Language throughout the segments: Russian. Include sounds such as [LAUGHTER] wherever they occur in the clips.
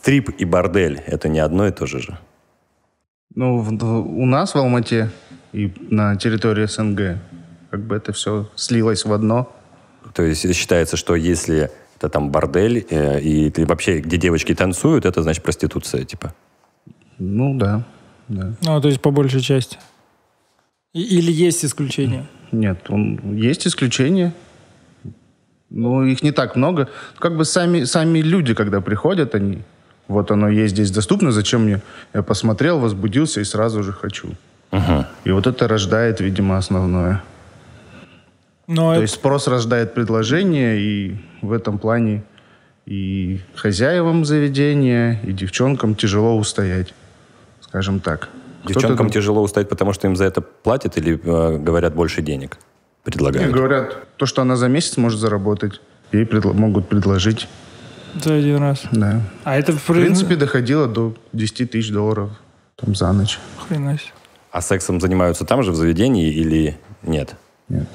стрип и бордель – это не одно и то же же? Ну, в- у нас в Алмате и на территории СНГ как бы это все слилось в одно. То есть считается, что если это там бордель, э, и ты вообще, где девочки танцуют, это значит проституция, типа. Ну да, да. Ну, то есть по большей части. И- или есть исключения? Нет, он, есть исключения. Но их не так много. Как бы сами, сами люди, когда приходят, они... Вот оно есть здесь доступно, зачем мне? Я посмотрел, возбудился и сразу же хочу. И вот это рождает, видимо, основное. Но То это- есть спрос рождает предложение, и в этом плане и хозяевам заведения, и девчонкам тяжело устоять, скажем так. Девчонкам Кто-то- тяжело устать, потому что им за это платят или э, говорят больше денег? Не, Предлагают. говорят, то, что она за месяц может заработать, ей предло- могут предложить. За один раз. Да. А это в В принципе, доходило до 10 тысяч долларов там, за ночь. Хрена себе. А сексом занимаются там же, в заведении, или нет? Нет.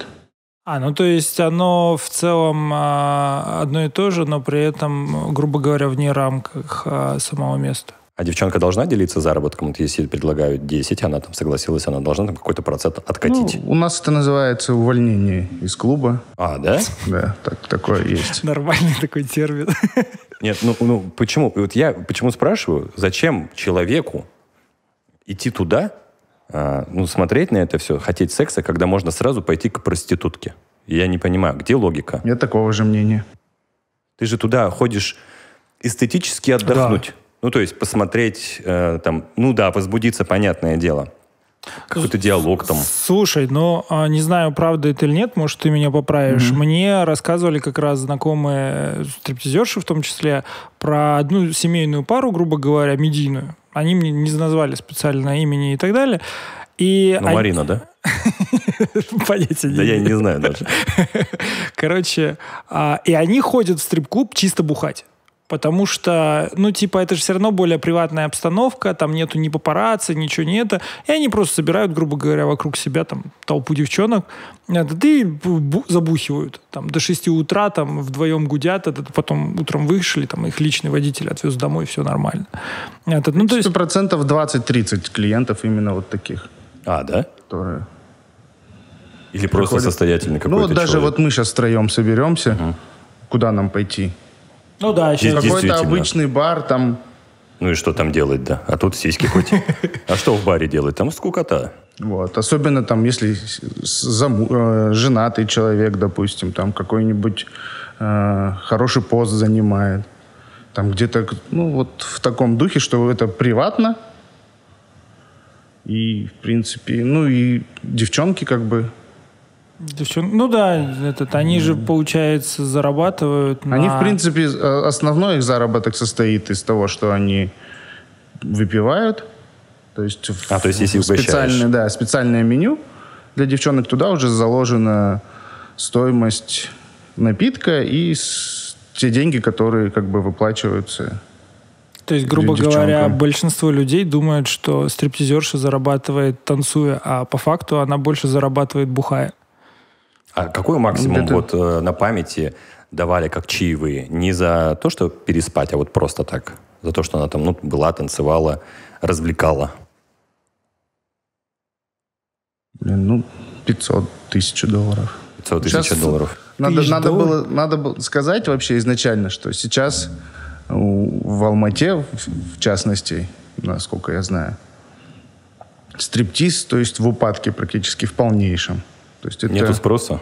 А, ну то есть оно в целом а, одно и то же, но при этом, грубо говоря, вне рамках а, самого места. А девчонка должна делиться заработком? Вот если предлагают 10, она там согласилась, она должна там какой-то процент откатить. Ну, у нас это называется увольнение из клуба. А, да? Да, так, такое есть. Нормальный такой термин. [LAUGHS] Нет, ну, ну почему? Вот я почему спрашиваю, зачем человеку идти туда, а, ну, смотреть на это все, хотеть секса, когда можно сразу пойти к проститутке? Я не понимаю, где логика? Нет такого же мнения. Ты же туда ходишь эстетически отдохнуть. Ну, то есть посмотреть, э, там, ну да, возбудиться, понятное дело. Какой-то диалог там. Слушай, ну, а, не знаю, правда это или нет, может, ты меня поправишь. Мне рассказывали как раз знакомые стриптизерши, в том числе, про одну семейную пару, грубо говоря, медийную. Они мне не назвали специально имени и так далее. И Ну, они- Марина, да? [LAUGHS] Понятия не Да я не знаю даже. [LAUGHS] Короче, а, и они ходят в стрип-клуб чисто бухать. Потому что, ну, типа, это же все равно более приватная обстановка, там нету ни папарацци, ничего не это. И они просто собирают, грубо говоря, вокруг себя там толпу девчонок, это, и бу- забухивают. Там до 6 утра там вдвоем гудят, это, потом утром вышли, там их личный водитель отвез домой, все нормально. Это, ну, то есть, процентов 20-30 клиентов именно вот таких, А, да? которые... Или просто Приходит- состоятельный Ну какой-то вот даже человек? вот мы сейчас втроем соберемся, куда нам пойти? Ну да, еще Какой-то обычный бар, там Ну и что там делать, да? А тут сиськи хоть. [LAUGHS] А что в баре делать? Там скукота. Вот. Особенно там, если заму- э, женатый человек, допустим, там какой-нибудь э, хороший пост занимает. Там где-то, ну, вот в таком духе, что это приватно. И, в принципе, ну и девчонки как бы... девчон- ну да, этот, они же, получается, зарабатывают Они, на- в принципе, э, основной их заработок состоит из того, что они выпивают. То есть, в- А, то есть если специальное, да, специальное меню для девчонок, туда уже заложена стоимость напитка и с- те деньги, которые как бы выплачиваются. То есть, грубо говоря, большинство людей думают, что стриптизерша зарабатывает танцуя, а по факту она больше зарабатывает бухая. А какой максимум Это- вот э, на памяти давали как чаевые? Не за то, что переспать, а вот просто так. За то, что она там ну, была, танцевала, развлекала. Блин, ну, 500 тысяч долларов. 500 тысяч Сейчас- долларов. Надо, Тысяч надо, долларов? было, надо было сказать вообще изначально, что сейчас в Алмате, в, в частности, насколько я знаю, стриптиз, то есть в упадке практически в полнейшем. То есть это Нету спроса?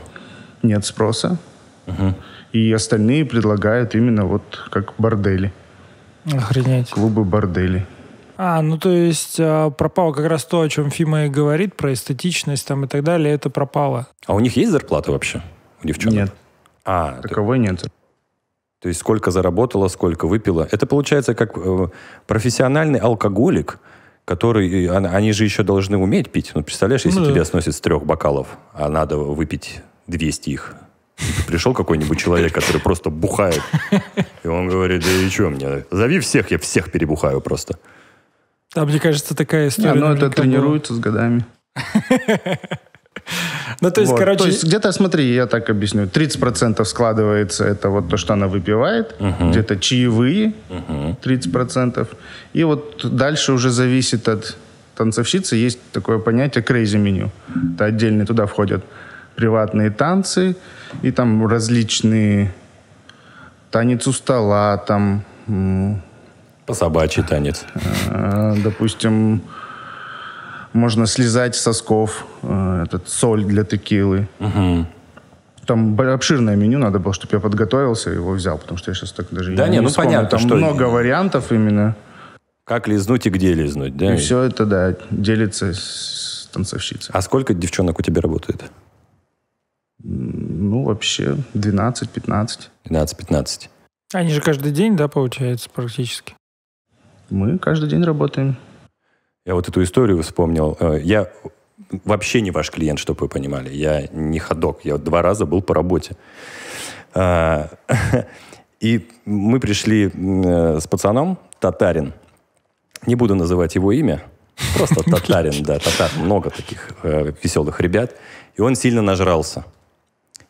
нет спроса. И остальные предлагают именно вот как бордели, Охренеть. клубы бордели. А, ну то есть а, пропало как раз то, о чем Фима и говорит, про эстетичность там и так далее, это пропало. А у них есть зарплата вообще? У девчонок? Нет, А, таковой нет. то есть сколько заработала, сколько выпила. Это получается как э, профессиональный алкоголик, который... он- Они же еще должны уметь пить. Ну, представляешь, если Ну да. тебя сносит с трех бокалов, а надо выпить 200 их. И Пришел какой-нибудь человек, который просто бухает. И он говорит, да и что мне? Зови всех, я всех перебухаю просто. А мне кажется, такая Не, история. ну это тренируется с годами. [LAUGHS] Ну, то есть, Вот. короче... То есть где-то, смотри, я так объясню, 30% складывается, это вот то, что она выпивает, где-то чаевые, 30%. И вот дальше уже зависит от танцовщицы, есть такое понятие crazy меню. Это отдельно, туда входят приватные танцы, и там различные танец у стола, там, По собачий танец. э, допустим, можно слезать сосков, э, этот соль для текилы. Там б- обширное меню, надо было, чтобы я подготовился, его взял, потому что я сейчас так даже Да не, ну вспомню. понятно, Там что- много вариантов именно. Как лизнуть и где лизнуть, да? И все это, да, делится с танцовщицей. А сколько девчонок у тебя работает? Ну, вообще, 12-15. 12-15. Они же каждый день, да, получается, практически. Мы каждый день работаем. Я вот эту историю вспомнил. Э, Я вообще не ваш клиент, чтобы вы понимали. Я не ходок. Я два раза был по работе. А, [LAUGHS] И мы пришли э, с пацаном, татарин. Не буду называть его имя. Просто [LAUGHS] татарин, да, татар. Много таких э, веселых ребят. И он сильно нажрался.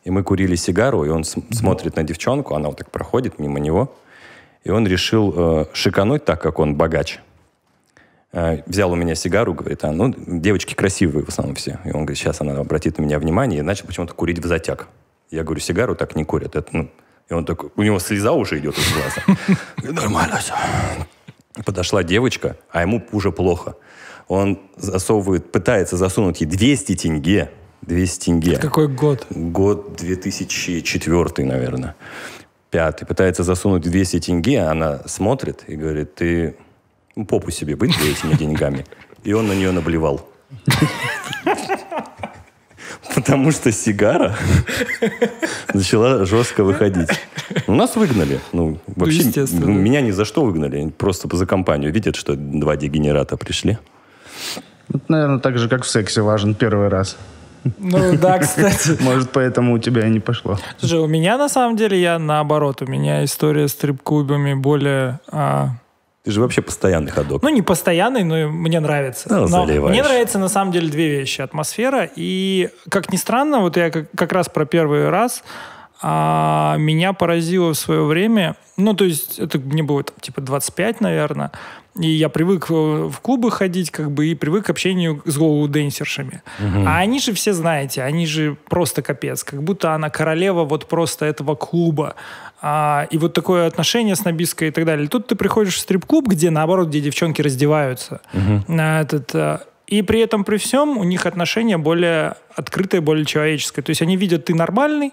И мы курили сигару, и он см- смотрит на девчонку, она вот так проходит мимо него. И он решил шикануть, так как он богач. Э, взял у меня сигару, говорит, а, ну, девочки красивые в основном все. И он говорит, сейчас она обратит на меня внимание, и начал почему-то курить в затяг. Я говорю, сигару так не курят. Это, ну... И он такой, у него слеза уже идет из глаза. [LAUGHS] Нормально все. Подошла девочка, а ему уже плохо. Он засовывает, пытается засунуть ей 200 тенге. 200 тенге. Какой год? Год 2004, наверное. Пятый. Пытается засунуть 200 тенге, а она смотрит и говорит, ты попу себе вытри этими деньгами. И он на нее наблевал. Потому что сигара начала жестко выходить. Ну, Нас выгнали. Ну, вообще, естественно. ну, меня ни за что выгнали. Просто за компанию. Видят, что два дегенерата пришли. Это, наверное, так же, как в сексе важен первый раз. Ну да, кстати. Может, поэтому у тебя и не пошло. Слушай, у меня на самом деле я наоборот. У меня история с стрип-клубами более... а, Ты же вообще постоянный ходок. Ну, не постоянный, но мне нравится. Ну, Но заливаешь. мне нравится на самом деле две вещи. Атмосфера и, как ни странно, вот я как, как раз про первый раз а, меня поразило в свое время, ну, то есть это мне было там, типа 25, наверное, и я привык э, в клубы ходить, как бы, и привык к общению с голоу-денсершами. А они же все, знаете, они же просто капец, как будто она королева вот просто этого клуба. А, и вот такое отношение снобистское и так далее. Тут ты приходишь в стрип-клуб, где, наоборот, где девчонки раздеваются. На этот, э, и при этом, при всем, у них отношение более открытое, более человеческое. То есть они видят, ты нормальный,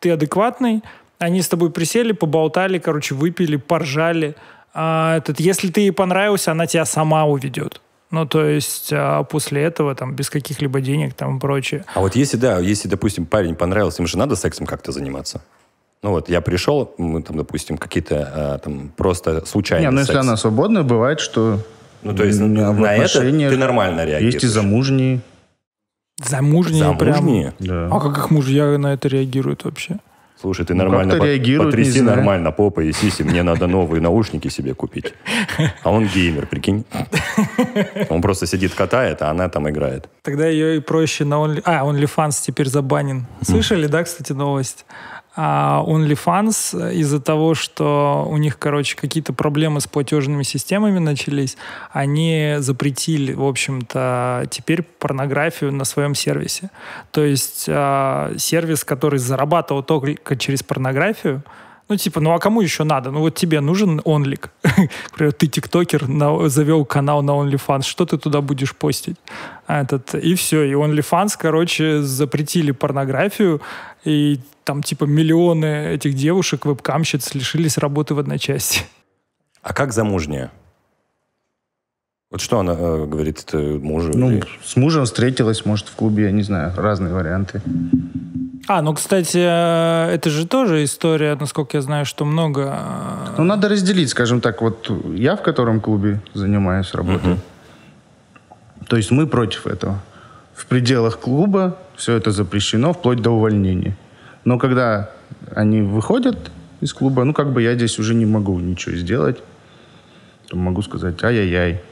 ты адекватный, они с тобой присели, поболтали, короче, выпили, поржали. А этот, если ты ей понравился, она тебя сама уведет. Ну, то есть а, после этого, там, без каких-либо денег, там, и прочее. А вот если, да, если, допустим, парень понравился, им же надо сексом как-то заниматься. Ну вот, я пришел, мы там, допустим, какие-то а, там просто случайные Не, ну если секс. она свободная, бывает, что Ну, то есть в на это ты нормально реагируешь. Есть и замужние. Замужние, Замужние? Да. прям. А как их мужья на это реагируют вообще? Слушай, ты Ну, нормально как-то по- потряси нормально попой и сиси, мне надо новые наушники себе купить. А он геймер, прикинь. Он просто сидит, катает, а она там играет. Тогда ее и проще на Only... А, OnlyFans теперь забанен. Слышали, да, кстати, новость? А OnlyFans из-за того, что у них, короче, какие-то проблемы с платежными системами начались, они запретили, в общем-то, теперь порнографию на своем сервисе. То есть а, сервис, который зарабатывал только через порнографию, ну, типа, ну а кому еще надо? Ну, вот тебе нужен онлик. [LAUGHS] Например, ты тиктокер, на- завел канал на OnlyFans, что ты туда будешь постить? А Этот, и все, и OnlyFans, короче, запретили порнографию, и там, типа, миллионы этих девушек, вебкамщиц, лишились работы в одночасье. А как замужняя? Вот что она э, говорит это мужу? Ну, или- с мужем встретилась, может, в клубе, я не знаю, разные варианты. А, ну, кстати, э, это же тоже история, насколько я знаю, что много... э, Ну, надо разделить, скажем так, вот я в котором клубе занимаюсь работой. То есть мы против этого. В пределах клуба все это запрещено, вплоть до увольнения. Но когда они выходят из клуба, ну, как бы я здесь уже не могу ничего сделать. То могу сказать, ай-яй-яй.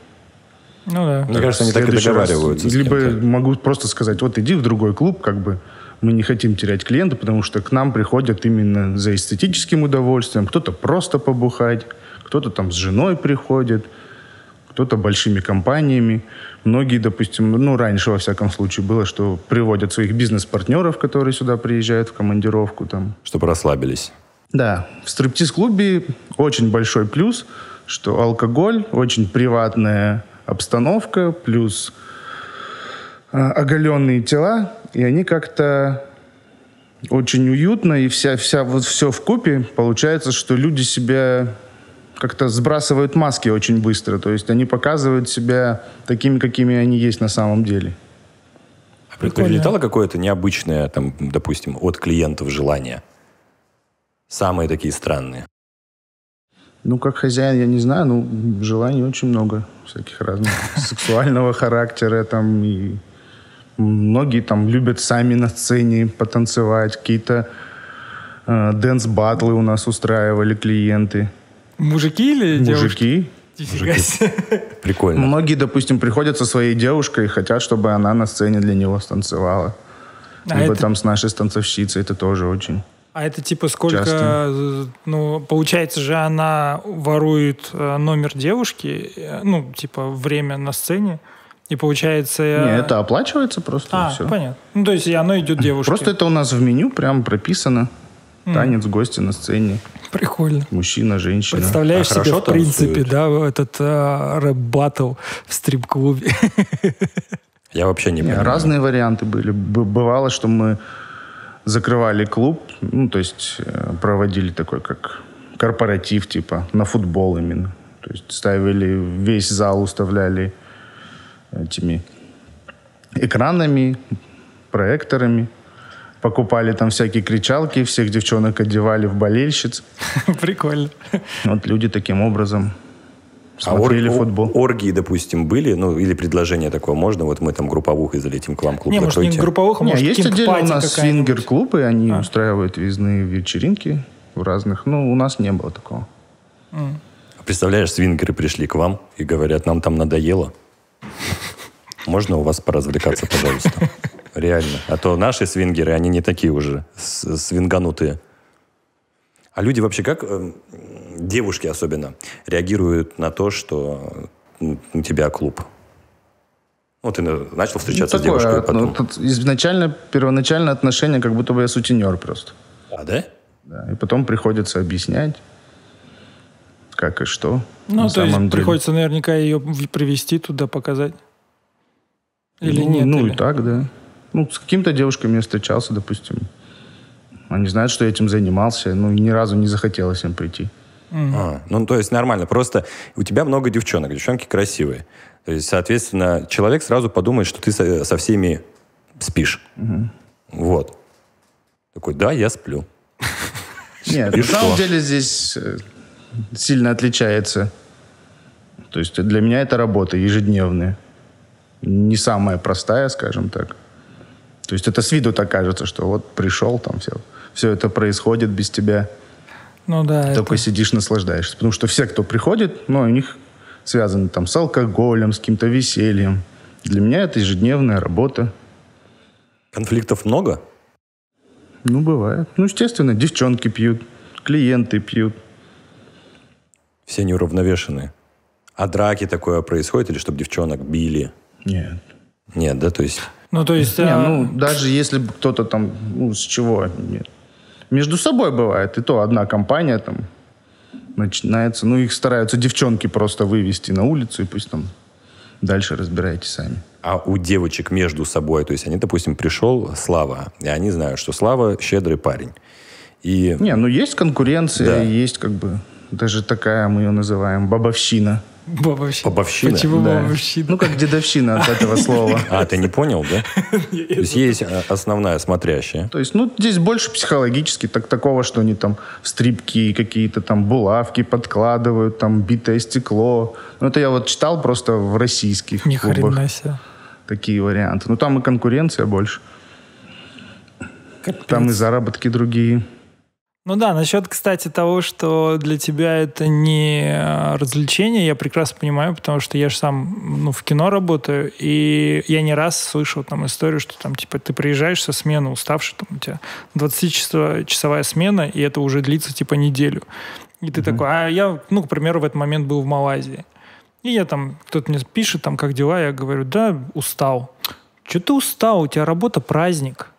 Ну да. Мне кажется, они так и договариваются. Либо могу просто сказать, вот иди в другой клуб, как бы мы не хотим терять клиента, потому что к нам приходят именно за эстетическим удовольствием. Кто-то просто побухать, кто-то там с женой приходит, кто-то большими компаниями. Многие, допустим, ну, раньше, во всяком случае, было, что приводят своих бизнес-партнеров, которые сюда приезжают в командировку, там, Чтобы расслабились. да, в стриптиз-клубе очень большой плюс, что алкоголь, очень приватная обстановка, плюс а, оголенные тела, и они как-то очень уютно, и вся, вся вот все в купе получается, что люди себя как-то сбрасывают маски очень быстро, то есть они показывают себя такими, какими они есть на самом деле. А прилетало какое-то необычное, там, допустим, от клиентов желание? Самые такие странные. Ну, как хозяин, я не знаю, ну, желаний очень много всяких разных. [LAUGHS] Сексуального характера там и многие там любят сами на сцене потанцевать. Какие-то э, dance батлы у нас устраивали клиенты. Мужики или девушки? Мужики. Нифига себе. Прикольно. Многие, допустим, приходят со своей девушкой и хотят, чтобы она на сцене для него станцевала. А Либо это- там с нашей станцовщицей, это тоже очень. А это типа сколько, Часто. ну, получается же она ворует э, номер девушки, э, ну, типа время на сцене, и получается... Не, это оплачивается просто. А, и всё. понятно. Ну, то есть и оно идет девушке. Просто это у нас в меню прям прописано. Танец, гости на сцене. Прикольно. Мужчина, женщина. Представляешь А себе, в принципе, танцуют? да, этот э, рэп-баттл в стрип-клубе. [LAUGHS] Я вообще не Не, понимаю. разные варианты были. Бывало, что мы закрывали клуб, ну, то есть э, проводили такой, как корпоратив, типа, на футбол именно. То есть ставили, весь зал уставляли этими экранами, проекторами. Покупали там всякие кричалки, всех девчонок одевали в болельщиц. [LAUGHS] Прикольно. Вот люди таким образом А ор- смотрели футбол. оргии, допустим, были? Ну, или предложение такое можно? Вот мы там групповухой залетим к вам, клуб Не, может, не закройте. групповых, а может, есть отдельно у нас какая-нибудь. свингер-клуб, и они устраивают въездные вечеринки в разных. Ну, у нас не было такого. А Представляешь, свингеры пришли к вам и говорят, нам там надоело. Можно у вас поразвлекаться, пожалуйста? [LAUGHS] Реально. А то наши свингеры, они не такие уже свинганутые. А люди вообще как, э, девушки особенно, реагируют на то, что у тебя клуб? Вот ты на- начал встречаться Ну, с девушкой, такое, потом... ну, тут изначально, первоначальное отношение, как будто бы я сутенер просто. А, да? Да, и потом приходится объяснять, как и что. Ну, на то есть самом деле. приходится наверняка ее привести туда, показать. Или ну, нет? Ну, или- и так, да. Ну, с какими-то девушками я встречался, допустим. Они знают, что я этим занимался, и ни разу не захотелось им прийти. А, ну, то есть нормально. Просто у тебя много девчонок, девчонки красивые. То есть, соответственно, человек сразу подумает, что ты со, со всеми спишь. Вот. Такой, да, я сплю. Нет, на самом деле здесь э, сильно отличается. То есть для меня это работа ежедневная. Не самая простая, скажем так. То есть это с виду так кажется, что вот пришел, там все, все это происходит без тебя. Ну да, это- Только сидишь, наслаждаешься. Потому что все, кто приходит, ну, у них связаны там с алкоголем, с каким-то весельем. Для меня это ежедневная работа. Конфликтов много? Ну, бывает. Ну, естественно, девчонки пьют, клиенты пьют. Все неуравновешенные. А драки такое происходит? Или чтобы девчонок били? Нет. Нет, да? То есть... Ну, то есть... Не, а, ну, даже если бы кто-то там, ну, с чего, нет. Между собой бывает, и то одна компания там начинается, ну, их стараются девчонки просто вывести на улицу, и пусть там дальше разбирайтесь сами. А у девочек между собой, то есть они, допустим, пришел Слава, и они знают, что Слава щедрый парень. И Не, ну, есть конкуренция, Да. есть как бы даже такая, мы ее называем, бабовщина. Бабовщина. Бабовщина? Почему Да. бабовщина? Ну, как дедовщина от этого слова. А, ты не понял, да? [LAUGHS] То есть есть э, основная смотрящая. То есть, ну, здесь больше психологически так, такого, что они там стрипки какие-то там булавки подкладывают, там битое стекло. Ну, это я вот читал просто в российских Ни клубах хрена себе. такие варианты. Ну, там и конкуренция больше. Там и заработки другие. Ну да, насчет, кстати, того, что для тебя это не э, развлечение, я прекрасно понимаю, потому что я же сам ну, в кино работаю, и я не раз слышал там историю, что там типа ты приезжаешь со смены уставший, там у тебя 20-часовая смена, и это уже длится типа неделю. И ты mm-hmm. такой, а я, ну, к примеру, в этот момент был в Малайзии. И я там, кто-то мне пишет, там, как дела, я говорю, да, устал. Что ты устал? У тебя работа праздник.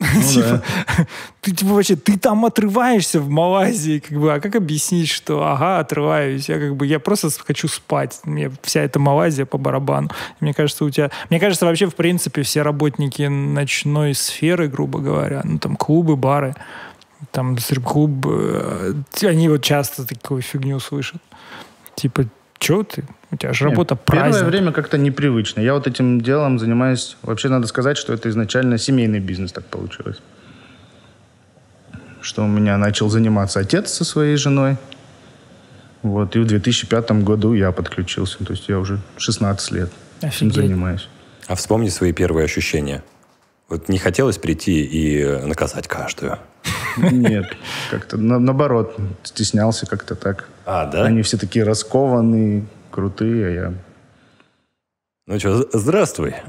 Ну, типа, [LAUGHS] ты типа вообще, ты там отрываешься в Малайзии, как бы, а как объяснить, что ага, отрываюсь, я как бы, я просто хочу спать, мне вся эта Малайзия по барабану. Мне кажется, у тебя, мне кажется, вообще, в принципе, все работники ночной сферы, грубо говоря, ну, там, клубы, бары, там, стрип-клуб, э, они вот часто такую фигню слышат. Типа, что ты? У тебя же работа Нет, праздник. Первое время как-то непривычно. Я вот этим делом занимаюсь... Вообще надо сказать, что это изначально семейный бизнес так получилось. Что у меня начал заниматься отец со своей женой. Вот, и в 2005 году я подключился. То есть я уже 16 лет Офигеть. этим занимаюсь. А вспомни свои первые ощущения. Вот не хотелось прийти и наказать каждую? Нет, как-то на, наоборот, стеснялся как-то так. А, да? Они все такие раскованные, крутые, а я... Ну что, здравствуй. [LAUGHS]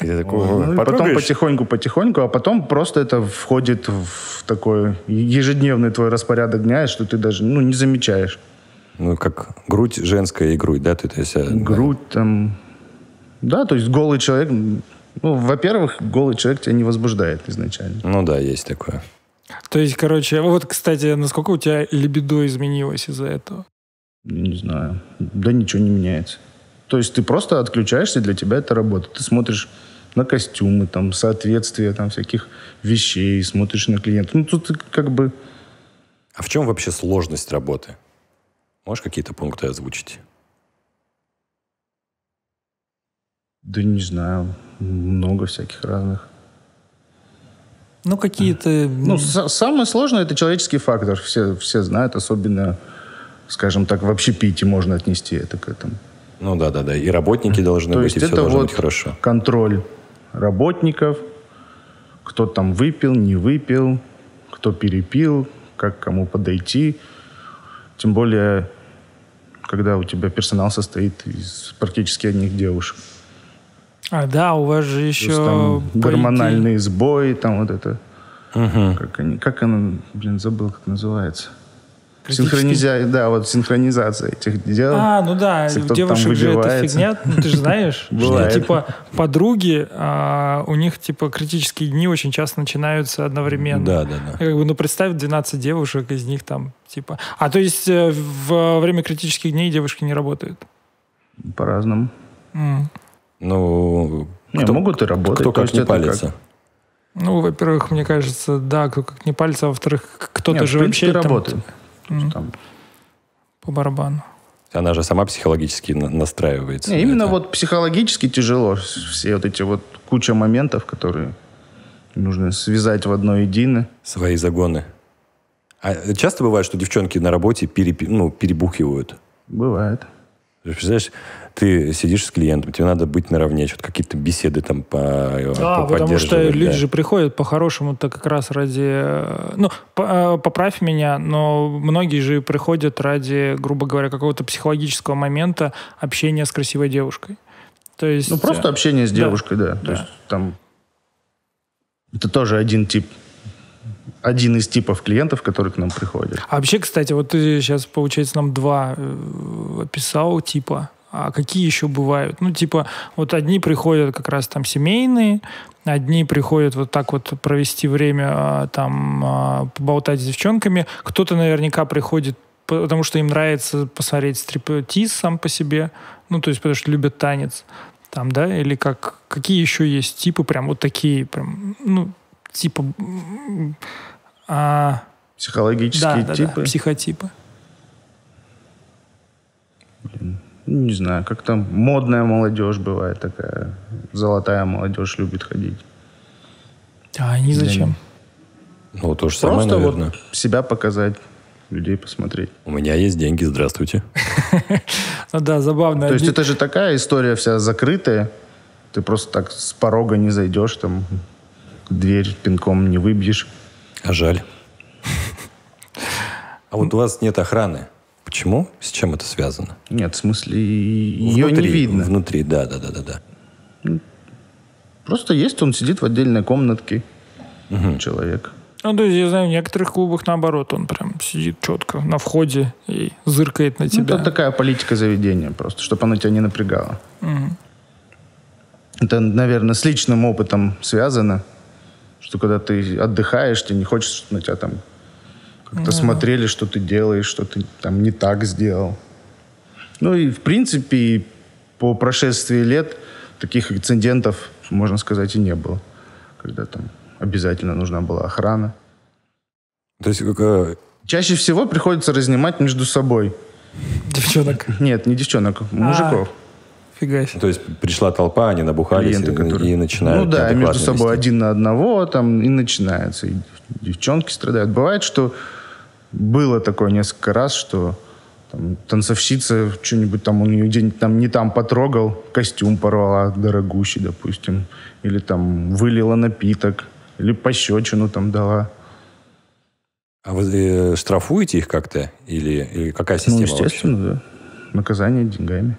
Ну, потом потихоньку-потихоньку, а потом просто это входит в такой ежедневный твой распорядок дня, что ты даже ну, не замечаешь. Ну, как грудь женская и грудь, да? Ты, то есть, грудь да. там... Да, то есть голый человек... Ну, во-первых, голый человек тебя не возбуждает изначально. Ну да, есть такое. То есть, короче, вот, кстати, насколько у тебя либидо изменилось из-за этого? Не знаю. Да ничего не меняется. То есть ты просто отключаешься, для тебя это работа. Ты смотришь на костюмы, там, соответствие там, всяких вещей, смотришь на клиентов. Ну, тут как бы... А в чем вообще сложность работы? Можешь какие-то пункты озвучить? Да не знаю. Много всяких разных. Ну, какие-то... Ну, самое сложное – это человеческий фактор. Все, все знают, особенно скажем так, в общепите можно отнести это к этому. Ну да, да, да. И работники должны То быть, есть и все это должно вот быть хорошо. Контроль работников, кто там выпил, не выпил, кто перепил, как кому подойти. Тем более, когда у тебя персонал состоит из практически одних девушек. А, да, у вас же еще... там гормональный сбой, там вот это... Угу. Как, они, как оно, блин, забыл, как называется. Синхронизация, да, вот синхронизация этих дел. А, ну да, у девушек же это фигня, ну ты же знаешь, [LAUGHS] что типа подруги, а, у них типа критические дни очень часто начинаются одновременно. Да, да, да. Как бы, ну представь 12 девушек, из них там типа... А то есть э, во время критических дней девушки не работают? По-разному. Mm. Ну, не, кто, могут и работать. Кто как не палится. Как... Ну, во-первых, мне кажется, да, кто как не пальца, а во-вторых, кто-то же вообще работает. Там, там... По барабану. Она же сама психологически настраивается. Не, именно это. вот психологически тяжело. Все вот эти вот куча моментов, которые нужно связать в одно единое. Свои загоны. А часто бывает, что девчонки на работе перепи, ну, перебухивают? Бывает. Представляешь, ты сидишь с клиентом, тебе надо быть наравне, что-то какие-то беседы там по Да, по потому что люди да. же приходят по-хорошему-то как раз ради... Ну, э, поправь меня, но многие же приходят ради, грубо говоря, какого-то психологического момента общения с красивой девушкой. То есть... Ну, просто общение с девушкой, да. да. То да. есть там... Это тоже один тип один из типов клиентов, которые к нам приходят. А вообще, кстати, вот ты сейчас, получается, нам два э, описал типа а какие еще бывают? Ну, типа, вот одни приходят как раз там семейные, одни приходят вот так вот провести время, а, там, а, поболтать с девчонками, кто-то наверняка приходит потому что им нравится посмотреть стриптиз сам по себе, ну, то есть потому что любят танец, там, да, или как, какие еще есть типы, прям вот такие, прям, ну, типа... А... Психологические да, типы? Да, да, психотипы. Блин. Не знаю, как там модная молодежь бывает такая. Золотая молодежь любит ходить. А они зачем? Ну, то же самое, Просто наверное. вот себя показать, людей посмотреть. У меня есть деньги, здравствуйте. [LAUGHS] Ну да, забавно. То есть это же такая история вся закрытая. Ты просто так с порога не зайдешь, там дверь пинком не выбьешь. А жаль. [LAUGHS] А вот у вас нет охраны. Почему? С чем это связано? Нет, в смысле, ее внутри, не видно. Внутри, да, да, да, да, да. Просто есть, он сидит в отдельной комнатке. Человек. Ну, то есть, я знаю, в некоторых клубах, наоборот, он прям сидит четко на входе и зыркает на Ну, тебя. это такая политика заведения просто, чтобы оно тебя не напрягало. Мгм. Это, наверное, с личным опытом связано, что когда ты отдыхаешь, тебе не хочется, чтобы на тебя там как-то смотрели, что ты делаешь, что ты там не так сделал. Ну и, в принципе, по прошествии лет таких инцидентов, можно сказать, и не было. Когда там обязательно нужна была охрана. То есть, как, э, Чаще всего приходится разнимать между собой. Девчонок. Нет, не девчонок, мужиков. Фига себе. то есть пришла толпа, они набухались клиенты, и, которые... и начинают Ну да, между собой вести. один на одного там и начинается. И девчонки страдают. Бывает, что было такое несколько раз, что там, танцовщица что-нибудь там у нее где-нибудь там не там потрогал, костюм порвала дорогущий, допустим, или там вылила напиток, или пощечину там дала. А вы э, штрафуете их как-то? Или, или какая система ну, вообще? естественно, да. Наказание деньгами.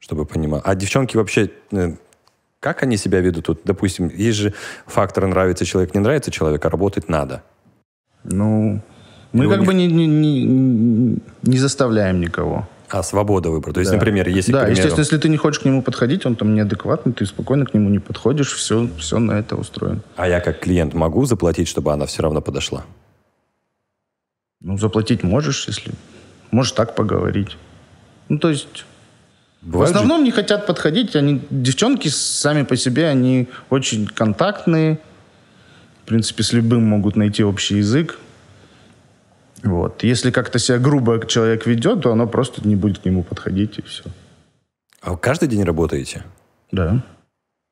Чтобы понимать. А девчонки вообще, э, как они себя ведут? Вот, допустим, есть же фактор нравится человек, не нравится человек, а работать надо. Ну, мы И у как них- бы не, не, не, не заставляем никого. А свобода выбора. То есть, Да. например, если, Да, примеру, естественно, если ты не хочешь к нему подходить, он там неадекватный, ты спокойно к нему не подходишь, все, все на это устроено. а я как клиент могу заплатить, чтобы она все равно подошла? Ну, заплатить можешь, если... Можешь так поговорить. Ну, то есть... В Бывают же- основном не хотят подходить. Они, девчонки сами по себе, они очень контактные. В принципе, с любым могут найти общий язык. Вот. Если как-то себя грубо человек ведет, то оно просто не будет к нему подходить, и все. А вы каждый день работаете? Да.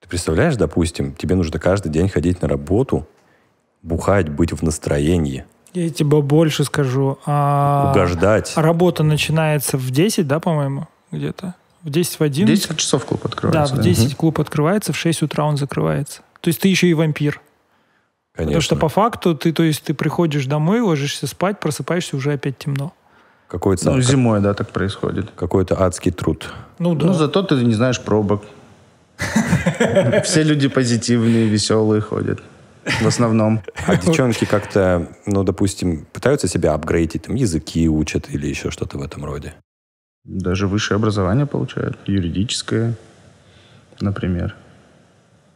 Ты представляешь, допустим, тебе нужно каждый день ходить на работу, бухать, быть в настроении, Я тебе больше скажу. А, угождать. работа начинается в 10, да, по-моему, где-то? В 10, в 11? 10 часов клуб Да, открывается. в 10 клуб открывается, в 6 утра он закрывается. То есть ты еще и вампир. Конечно. Потому что по факту ты, то есть ты приходишь домой, ложишься спать, просыпаешься, уже опять темно. Какой-то, Ну, зимой, да, так происходит. какой-то адский труд. Ну да. Ну, зато ты не знаешь пробок. [LAUGHS] Все люди позитивные, веселые ходят. В основном. А девчонки как-то, ну, допустим, пытаются себя апгрейдить, там, языки учат или еще что-то в этом роде. Даже высшее образование получают. Юридическое, например.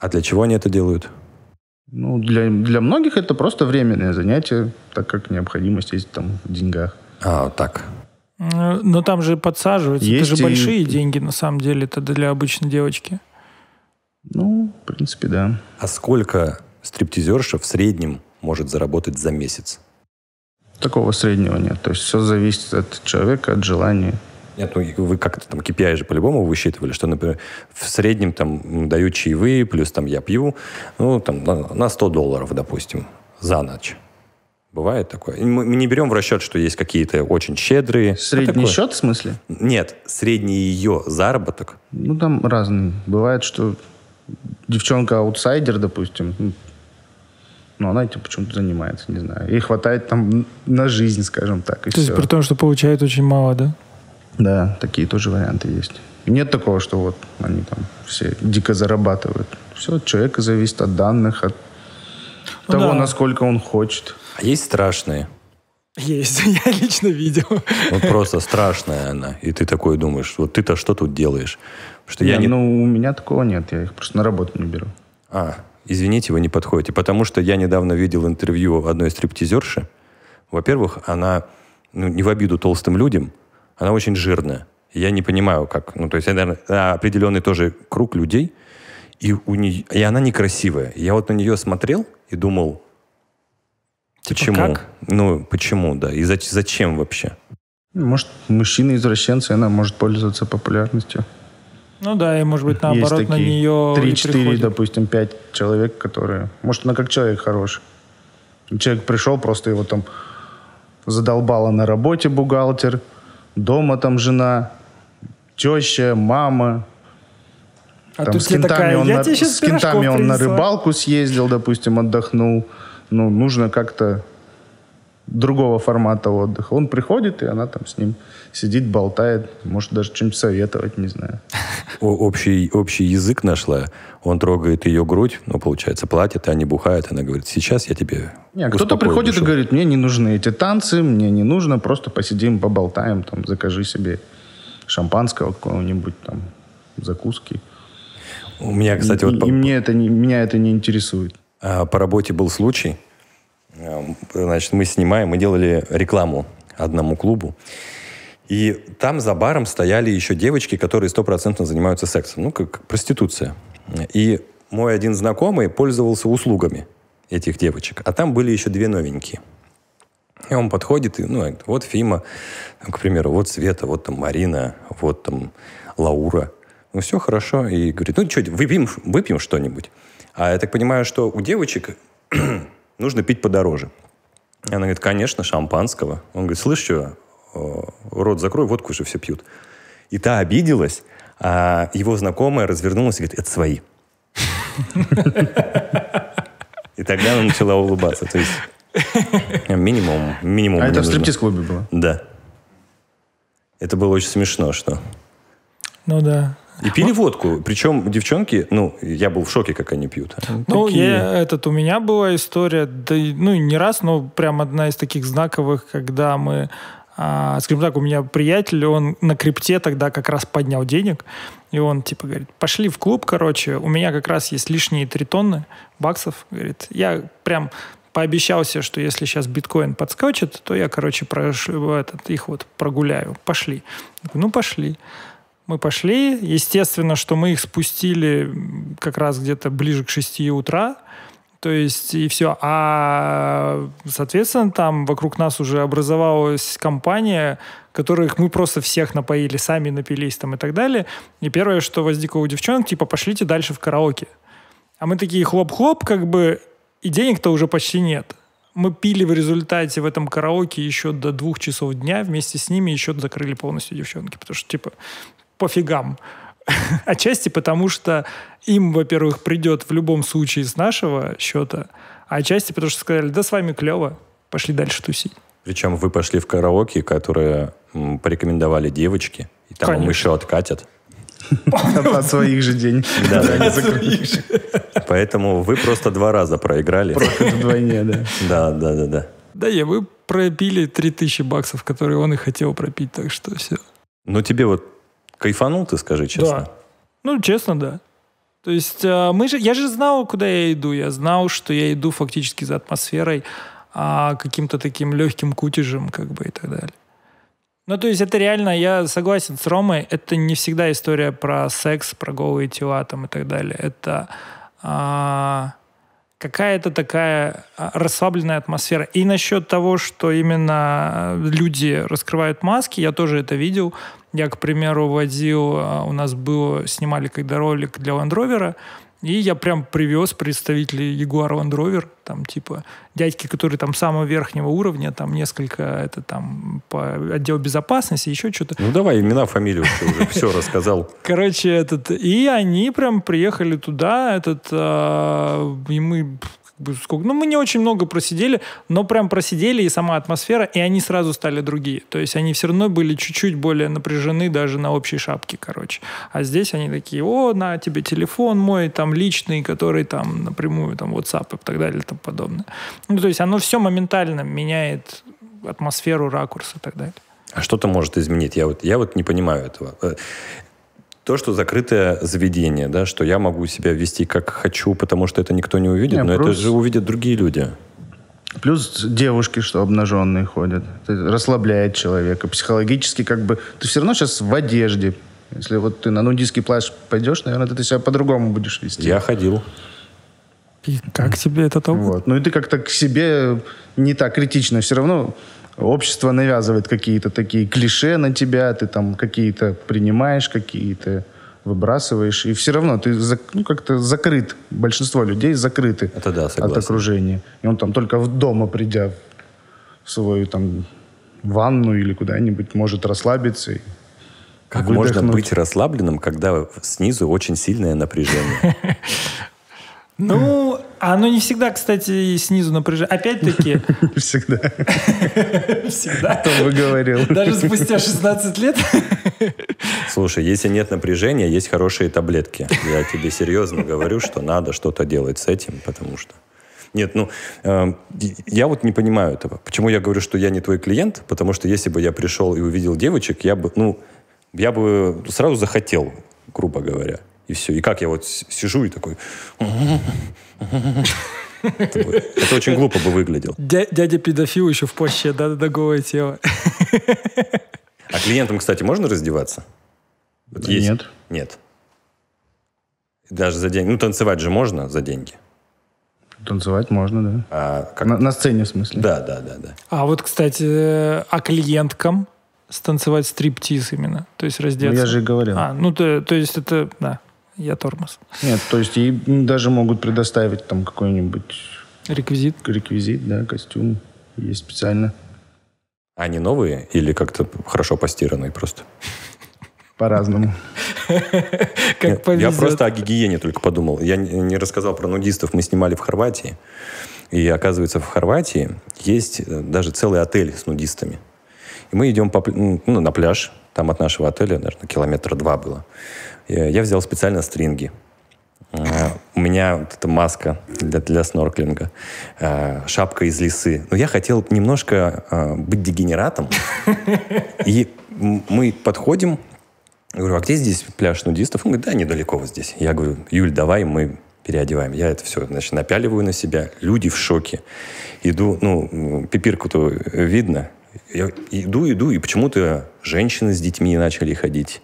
А для чего они это делают? Ну, для, для многих это просто временное занятие, так как необходимость есть там в деньгах. А, вот так. Но там же подсаживаются. Есть это же и- большие деньги, на самом деле, это для обычной девочки. Ну, в принципе, да. А сколько стриптизерша в среднем может заработать за месяц? Такого среднего нет. То есть все зависит от человека, от желания. Нет, ну вы как-то там KPI же по-любому высчитывали, что, например, в среднем там м, даю чаевые, плюс там я пью, ну, там на, на 100 долларов, допустим, за ночь. Бывает такое? Мы не берем в расчет, что есть какие-то очень щедрые. А Средний такое- счет, в смысле? Нет, средний ее заработок. Ну, там разные. Бывает, что девчонка аутсайдер, допустим, ну, ну, она этим почему-то занимается, не знаю. Ей хватает там на жизнь, скажем так, и То есть все. при том, что получает очень мало, да? Да, такие тоже варианты есть. Нет такого, что вот они там все дико зарабатывают. Все от человека зависит, от данных, от Ну того, да. насколько он хочет. А есть страшные. Есть, [LAUGHS] я лично видел. Вот просто страшная она. И ты такой думаешь, вот ты-то что тут делаешь? Что я Не, не... Ну, у меня такого нет, я их просто на работу не беру. А, извините, вы не подходите. Потому что я недавно видел интервью одной стриптизерши. Во-первых, она, ну, не в обиду толстым людям, она очень жирная. Я не понимаю, как... Ну, то есть, это, наверное, определенный тоже круг людей, и, у нее, и она некрасивая. Я вот на нее смотрел и думал, Типа, почему? как? Ну, почему, да? И зач- зачем вообще? Может, мужчина извращенцы, она может пользоваться популярностью. Ну да, и может быть наоборот Есть на такие нее и 3-4, приходит. допустим, 5 человек, которые... Может, она как человек хороший. Человек пришел, просто его там задолбала на работе бухгалтер, дома там жена, теща, мама. А там с кентами, такая, он, на, с кентами он на рыбалку съездил, допустим, отдохнул. Ну, нужно как-то другого формата отдыха. Он приходит, и она там с ним сидит, болтает, может даже что-нибудь советовать, не знаю. Общий, общий язык нашла. Он трогает ее грудь, ну, получается, платит, а не бухает. Она говорит, сейчас я тебе Не, кто-то приходит душу». и говорит, мне не нужны эти танцы, мне не нужно, просто посидим, поболтаем, там, закажи себе шампанского какого-нибудь, там, закуски. У меня, кстати, и, вот и по- мне это не, меня это не интересует. А, По работе был случай. А, Значит, мы снимаем, мы делали рекламу одному клубу. И там за баром стояли еще девочки, которые стопроцентно занимаются сексом. Ну, как, проституция. И мой один знакомый пользовался услугами этих девочек. А там были еще две новенькие. И он подходит, и, ну, вот Фима, там, к примеру, вот Света, вот там Марина, вот там Лаура. Ну, все хорошо. И говорит, ну, что, выпьем, выпьем что-нибудь. А я так понимаю, что у девочек нужно пить подороже. И она говорит, конечно, шампанского. Он говорит, слышь, что, рот закрой, водку же все пьют. И та обиделась, а его знакомая развернулась и говорит, это свои. И тогда она начала улыбаться. То есть минимум, минимум. А это в стриптиз-клубе было? Да. Это было очень смешно, что... Ну да. И пили водку. Причем девчонки, ну, я был в шоке, как они пьют. Ну, такие- я, этот, у меня была история, да, ну, не раз, но прям одна из таких знаковых, когда мы, а, скажем так, у меня приятель, он на крипте тогда как раз поднял денег, и он, типа, говорит, пошли в клуб, короче, у меня как раз есть лишние три тонны баксов, говорит, я прям пообещал себе, что если сейчас биткоин подскочит, то я, короче, прошлю, этот, их вот прогуляю. Пошли. Говорю, ну, пошли. Мы пошли. Естественно, что мы их спустили как раз где-то ближе к 6 утра. То есть и все. А, соответственно, там вокруг нас уже образовалась компания, которых мы просто всех напоили, сами напились там и так далее. И первое, что возникло у девчонок, типа, пошлите дальше в караоке. А мы такие хлоп-хлоп, как бы, и денег-то уже почти нет. Мы пили в результате в этом караоке еще до двух часов дня, вместе с ними еще закрыли полностью девчонки, потому что, типа, пофигам. [LAUGHS] Отчасти потому, что им, во-первых, придет в любом случае с нашего счета, а отчасти потому, что сказали, да с вами клево, пошли дальше тусить. Причем вы пошли в караоке, которое м, порекомендовали девочки, и там им Конечно. еще откатят. [LAUGHS] От своих же денег. Да, да. [LAUGHS] Поэтому вы просто два раза проиграли. Профит вдвойне, да. Да, да, да, да. Да, я вы пропили 3000 баксов, которые он и хотел пропить, так что все. Но тебе вот кайфанул, ты скажи честно? Да. Ну, честно, да. То есть а, мы же, я же знал, куда я иду. Я знал, что я иду фактически за атмосферой, а, каким-то таким легким кутежем, как бы и так далее. Ну, то есть это реально, я согласен с Ромой, это не всегда история про секс, про голые тела там и так далее. Это а, какая-то такая а, расслабленная атмосфера. И насчет того, что именно люди раскрывают маски, я тоже это видел. Я, к примеру, водил, а, у нас было, снимали когда ролик для Land Rover, и я прям привез представителей Jaguar Land Rover, там типа дядьки, которые там самого верхнего уровня, там несколько, это там по отдел безопасности, еще что-то. Ну давай, имена, фамилию, ты уже все рассказал. [LAUGHS] Короче, этот, и они прям приехали туда, этот, а, и мы сколько, ну мы не очень много просидели, но прям просидели и сама атмосфера, и они сразу стали другие. То есть они все равно были чуть-чуть более напряжены даже на общей шапке, короче. А здесь они такие, о, на тебе телефон мой, там личный, который там напрямую, там WhatsApp и так далее и тому подобное. Ну то есть оно все моментально меняет атмосферу, ракурс и так далее. А что-то может изменить? Я вот, я вот не понимаю этого. То, что закрытое заведение, да, что я могу себя вести как хочу, потому что это никто не увидит, Не, но это просто- же увидят другие люди. Плюс девушки, что обнаженные ходят. Это расслабляет человека. Психологически как бы... Ты все равно сейчас в одежде. Если вот ты на нудистский пляж пойдешь, наверное, ты себя по-другому будешь вести. Я ходил. И как тебе этот опыт? Вот. Ну и ты как-то к себе не так критично. Все равно общество навязывает какие-то такие клише на тебя, ты там какие-то принимаешь, какие-то выбрасываешь, и все равно ты ну, как-то закрыт. Большинство людей закрыты Это да, от окружения. И он там только в дома, придя в свою там ванну или куда-нибудь, может расслабиться. и Как можно выдохнуть. быть расслабленным, когда снизу очень сильное напряжение? [LAUGHS] Ну, А оно не всегда, кстати, снизу напряжение. Опять-таки, [LAUGHS] Всегда. [LAUGHS] всегда. Кто бы говорил. Даже спустя 16 лет. Слушай, если нет напряжения, есть хорошие таблетки. Я тебе серьезно говорю, что надо что-то делать с этим, потому что... Нет, ну, э, я вот не понимаю этого. Почему я говорю, что я не твой клиент? Потому что если бы я пришел и увидел девочек, я бы, ну, я бы сразу захотел, грубо говоря. И все. И как я вот сижу и такой... [LAUGHS] Это очень глупо бы выглядело. Дя- Дядя педофил еще в плаще, да, да, голое тело. А клиентам, кстати, можно раздеваться? Вот есть? Нет. Нет. Даже за деньги. Ну, танцевать же можно за деньги. Танцевать можно, да. А как... На, на сцене, в смысле. Да, да, да, да. А вот, кстати, а клиенткам станцевать стриптиз именно? То есть Ну, раздеться? я же и говорил. А, ну, то, то есть это, да, я тормоз. Нет, то есть ей даже могут предоставить там какой-нибудь Реквизит. реквизит, да, костюм. Есть специально. Они новые или как-то хорошо постиранные просто? По-разному. [LAUGHS] Как повезет. Я просто о гигиене только подумал. Я не рассказал про нудистов. Мы снимали в Хорватии. И оказывается, в Хорватии есть э, даже целый отель с нудистами. И мы идем по, ну, на пляж. Там от нашего отеля, наверное, километра два было. Я взял специально стринги. Э, У меня вот эта маска для, для снорклинга, э, шапка из лисы. Но я хотел немножко э, быть дегенератом. [LAUGHS] И мы подходим, я говорю, а где здесь пляж нудистов? Он говорит, да, недалеко вот здесь. Я говорю, Юль, давай мы переодеваем. Я это все, значит, напяливаю на себя. Люди в шоке. Иду, ну, пипирку-то видно. Я иду, иду, и почему-то женщины с детьми начали ходить.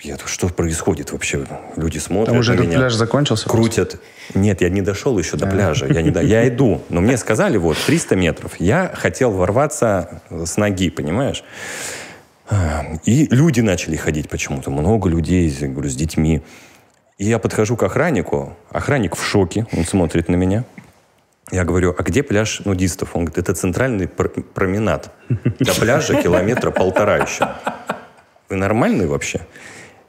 Я думаю, что происходит вообще? Люди смотрят Там уже на этот меня, пляж закончился. крутят. Нет, я не дошел еще до пляжа. Я, не до- я иду. Но мне сказали, вот, 300 метров. Я хотел ворваться с ноги, понимаешь? А, И люди начали ходить почему-то. Много людей, говорю, с детьми. И я подхожу к охраннику. Охранник в шоке. Он смотрит на меня. Я говорю, а где пляж нудистов? Он говорит, это центральный пр- променад. До пляжа километра полтора еще. Вы нормальные вообще?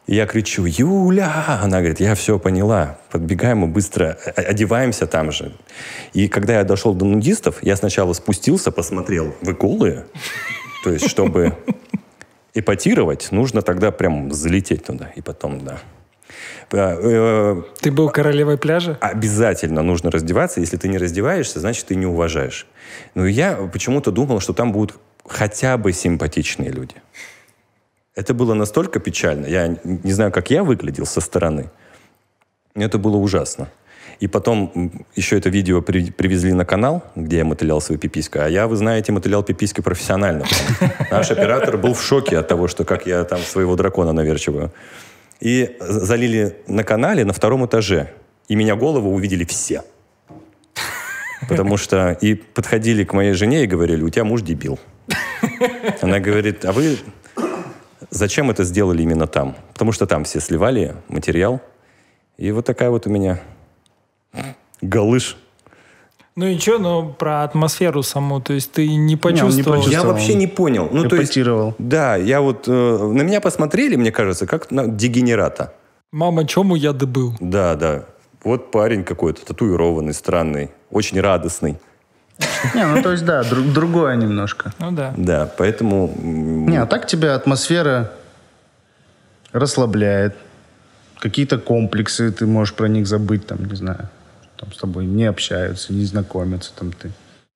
Я кричу, Юля! Она говорит, я все поняла. Подбегаем мы быстро, одеваемся там же. И когда я дошел до нудистов, я сначала спустился, посмотрел, вы голые? То есть, чтобы эпатировать, нужно тогда прям залететь туда. И потом, да. А, э, Ты был королевой пляжа? обязательно нужно раздеваться. Если ты не раздеваешься, значит, ты не уважаешь. Но я почему-то думал, что там будут хотя бы симпатичные люди. Это было настолько печально. Я не знаю, как я выглядел со стороны. Это было ужасно. И потом еще это видео при- привезли на канал, где я мотылял свою пипиську. А я, вы знаете, мотылял пиписькой профессионально. Наш оператор был в шоке от того, что как я там своего дракона наверчиваю. И залили на канале на втором этаже. И меня голову увидели все. Потому что и подходили к моей жене и говорили, у тебя муж дебил. Она говорит, а вы зачем это сделали именно там? Потому что там все сливали материал. И вот такая вот у меня галыш. Ну и что, ну про атмосферу саму, то есть ты не не почувствовал? почувствовал. Я вообще не понял. Ну, то есть, да, я вот... э, на меня посмотрели, мне кажется, как на дегенерата. Мама, чему я добыл? Да, да. Вот парень какой-то, татуированный, странный, очень радостный. Не, ну то есть да, друг- другое немножко. Ну да. Да, поэтому... Не, а так тебя атмосфера расслабляет. Какие-то комплексы, ты можешь про них забыть, там, не знаю. Там с тобой не общаются, не знакомятся, там ты.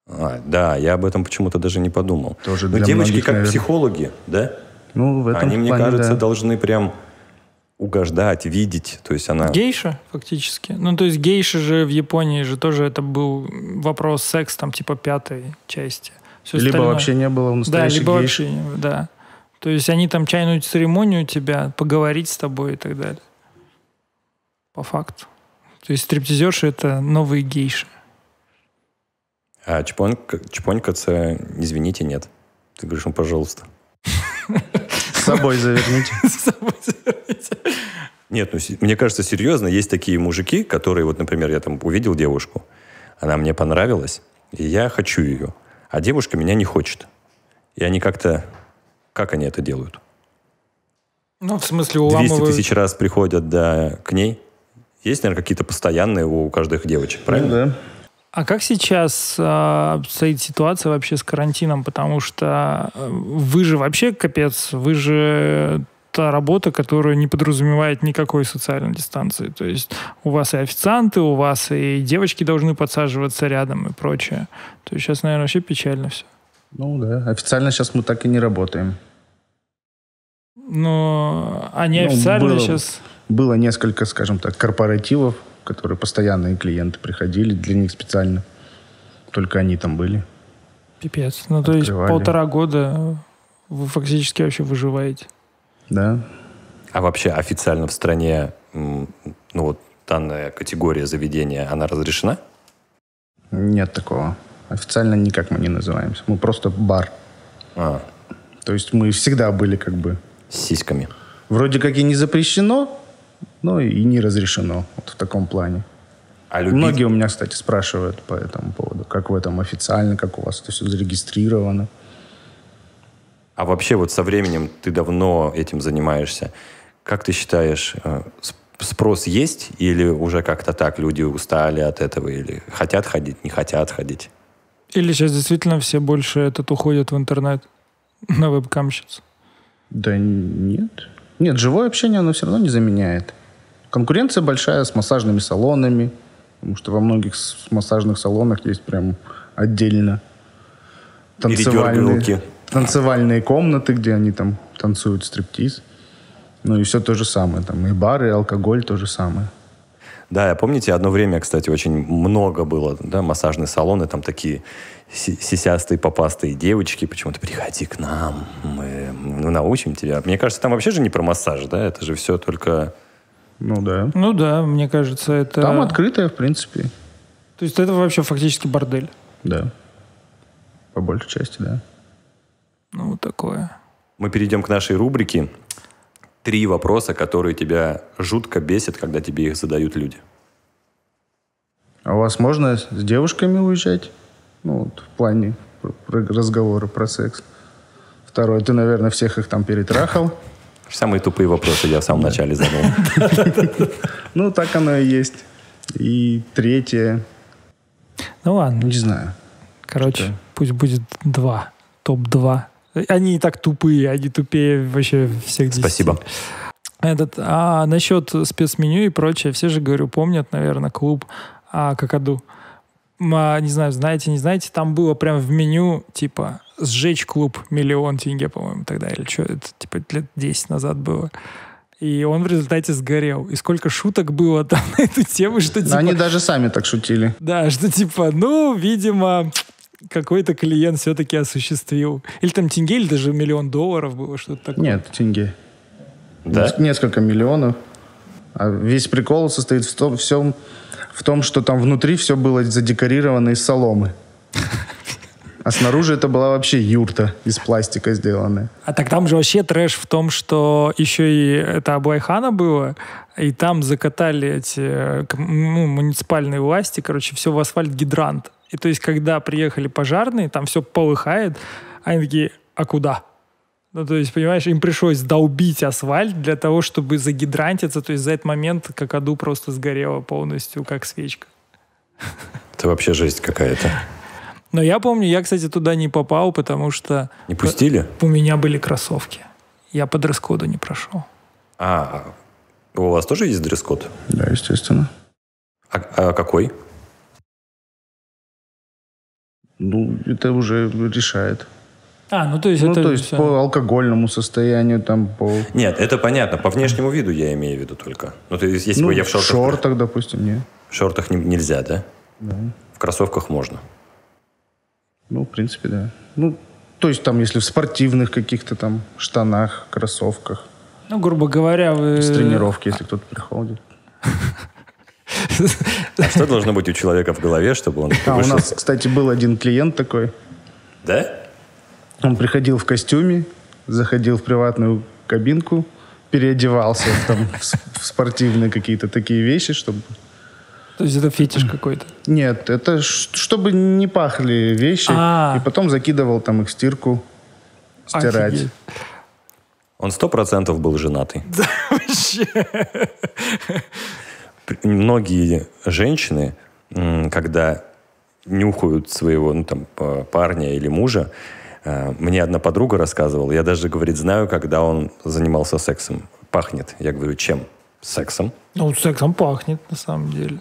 а, да, я об этом почему-то даже не подумал. Тоже Но для девочки многих, как наверное. психологи, да? Ну, в этом Они, мне плане, кажется, да. должны прям угождать, видеть. То есть она... Гейша, фактически. Ну, то есть гейши же в Японии же тоже это был вопрос секс, там, типа, пятой части. Всё Либо остальное- вообще не было у Да, настоящих либо гейш. вообще, не- да. То есть они там чайную церемонию у тебя, поговорить с тобой и так далее. По факту. То есть стриптизерши — это новые гейши. А чпонька, чпонькаться, извините, нет. Ты говоришь, ну, пожалуйста. С собой заверните. [LAUGHS] Нет, ну, мне кажется, серьезно, есть такие мужики, которые, вот, например, я там увидел девушку, она мне понравилась, и я хочу ее, а девушка меня не хочет. И они как-то... Как они это делают? Ну, в смысле, 200 уламывают. тысяч раз приходят да, к ней есть, наверное, какие-то постоянные у каждых девочек, правильно? Ну, да. А как сейчас э, стоит ситуация вообще с карантином? Потому что э, вы же вообще капец, вы же та работа, которая не подразумевает никакой социальной дистанции. То есть у вас и официанты, у вас и девочки должны подсаживаться рядом и прочее. То есть сейчас, наверное, вообще печально все. Ну да, официально сейчас мы так и не работаем. Но они Ну, официально было- сейчас... Было несколько, скажем так, корпоративов, которые постоянные клиенты приходили, для них специально. Только они там были. Пипец. Ну, то есть Открывали. полтора года вы фактически вообще выживаете. Да. А вообще официально в стране, ну вот данная категория заведения, она разрешена? Нет такого. Официально никак мы не называемся. Мы просто бар. А, То есть мы всегда были как бы... с сиськами. Вроде как и не запрещено, но и не разрешено. Вот в таком плане. А любить... Многие у меня, кстати, спрашивают по этому поводу. Как в этом официально, как у вас это все зарегистрировано. А вообще вот со временем ты давно этим занимаешься. Как ты считаешь, э, сп- спрос есть или уже как-то так люди устали от этого или хотят ходить, не хотят ходить? Или сейчас действительно все больше этот уходят в интернет на вебкамщиц? Да нет. Нет, живое общение, оно все равно не заменяет. Конкуренция большая с массажными салонами, потому что во многих массажных салонах есть прям отдельно танцевальные, танцевальные комнаты, где они там танцуют стриптиз. Ну и все то же самое. Там и бары, и алкоголь то же самое. Да, я помните, одно время, кстати, очень много было, да, массажные салоны, там такие си- сисястые, попастые девочки, почему-то приходи к нам, мы, мы научим тебя. Мне кажется, там вообще же не про массаж, да, это же все только... Ну да. Ну да, мне кажется, это... Там открытое, в принципе. То есть это вообще фактически бордель. Да. По большей части, да. Ну, вот такое. Мы перейдем к нашей рубрике. Три вопроса, которые тебя жутко бесят, когда тебе их задают люди. А у вас можно с девушками уезжать? Ну, вот в плане разговора про секс. Второе, ты, наверное, всех их там перетрахал. Самые тупые вопросы я в самом начале задал. [LAUGHS] Ну, так оно и есть. И третье, Ну ладно, не знаю. короче, пусть будет два. Топ-2. Они и так тупые, они тупее вообще всех десяти. Спасибо. Этот, а насчет спецменю и прочее, все же, говорю, помнят, наверное, клуб а, Какаду. А, не знаю, знаете, не знаете, там было прям в меню, типа, сжечь клуб миллион тенге, по-моему, тогда, или что, это, типа, лет 10 назад было. И он в результате сгорел. И сколько шуток было там на эту тему, что, типа, Они даже сами так шутили. да, что, типа, ну, видимо, какой-то клиент все-таки осуществил. Или там тенге, или даже миллион долларов было, что-то такое. Нет, тенге. Да? Нес- Несколько миллионов. А весь прикол состоит в том, всем, в том, что там внутри все было задекорировано из соломы. А снаружи это была вообще юрта из пластика сделанная. А так там же вообще трэш в том, что еще и это Аблайхана было, и там закатали эти э, ну, муниципальные власти, короче, все в асфальт гидрант. И то есть, когда приехали пожарные, там все полыхает, они такие, а куда? Ну, то есть, понимаешь, им пришлось долбить асфальт для того, чтобы загидрантиться. То есть, за этот момент какаду просто сгорела полностью, как свечка. Это вообще жесть какая-то. Но я помню, я, кстати, туда не попал, потому что Не пустили? у меня были кроссовки. Я по дресс-коду не прошел. А, у вас тоже есть дресс-код? Да, естественно. А, а какой? Ну, это уже решает. А, ну то есть Ну, это то есть всё. по алкогольному состоянию, там, по... Нет, это понятно. По внешнему виду я имею в виду только. Ну, то есть, если ну, бы я в шортах... шортах, допустим, нет. В шортах не- нельзя, да? Да. В кроссовках можно. Ну, в принципе, да. Ну, то есть там, если в спортивных каких-то там штанах, кроссовках, Ну, грубо говоря, вы... с тренировки, если кто-то приходит. А что должно быть у человека в голове, чтобы он А, у нас, кстати, был один клиент такой. Да? Он приходил в костюме, заходил в приватную кабинку, переодевался там, в спортивные какие-то такие вещи, чтобы... То есть это фетиш какой-то. Нет, это чтобы не пахли вещи. А. И потом закидывал там их в стирку стирать. Офигеть. Он сто процентов был женатый. [LAUGHS] Вообще. многие женщины, когда нюхают своего ну, там, парня или мужа, э, мне одна подруга рассказывала, я даже, говорит, знаю, когда он занимался сексом. Пахнет. Я говорю, чем? Сексом. Ну, сексом пахнет, на самом деле.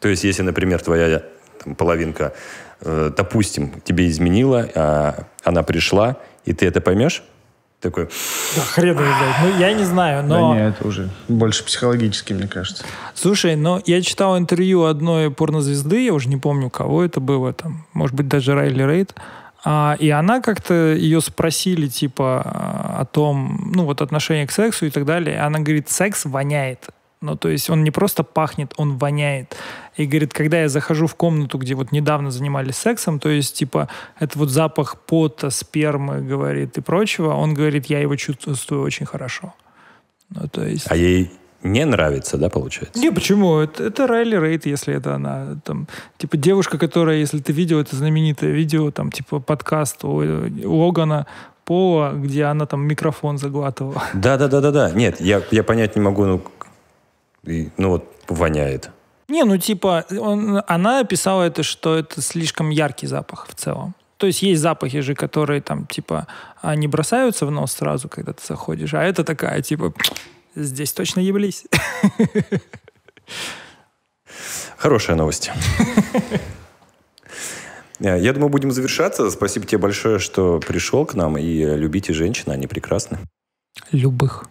То есть, если, например, твоя там, половинка, э, допустим, тебе изменила, а она пришла, и ты это поймешь, такой... Да хрен его знает. Ну, я не знаю, но... Да нет, это уже больше психологически, мне кажется. Слушай, но я читал интервью одной порнозвезды, я уже не помню, кого это было, там, может быть, даже Райли Рейд, а, и она как-то ее спросили, типа, о том, ну, вот отношение к сексу и так далее. И она говорит, секс воняет. Ну, то есть он не просто пахнет, он воняет. И говорит, когда я захожу в комнату, где вот недавно занимались сексом, то есть, типа, это вот запах пота, спермы, говорит, и прочего, он говорит, я его чувствую очень хорошо. Ну, то есть... А ей не нравится, да, получается? Не, почему? Это, это Райли Рейд, если это она. Там, типа девушка, которая, если ты видел это знаменитое видео, там, типа подкаст у Логана Пола, где она там микрофон заглатывала. Да-да-да-да-да. Нет, я, я понять не могу, ну, и, ну вот воняет. Не, ну типа, он, она описала это, что это слишком яркий запах в целом. То есть есть запахи же, которые там, типа, не бросаются в нос сразу, когда ты заходишь, а это такая, типа, здесь точно еблись. Хорошая новость. Я думаю, будем завершаться. Спасибо тебе большое, что пришел к нам. И любите женщин, они прекрасны. Любых.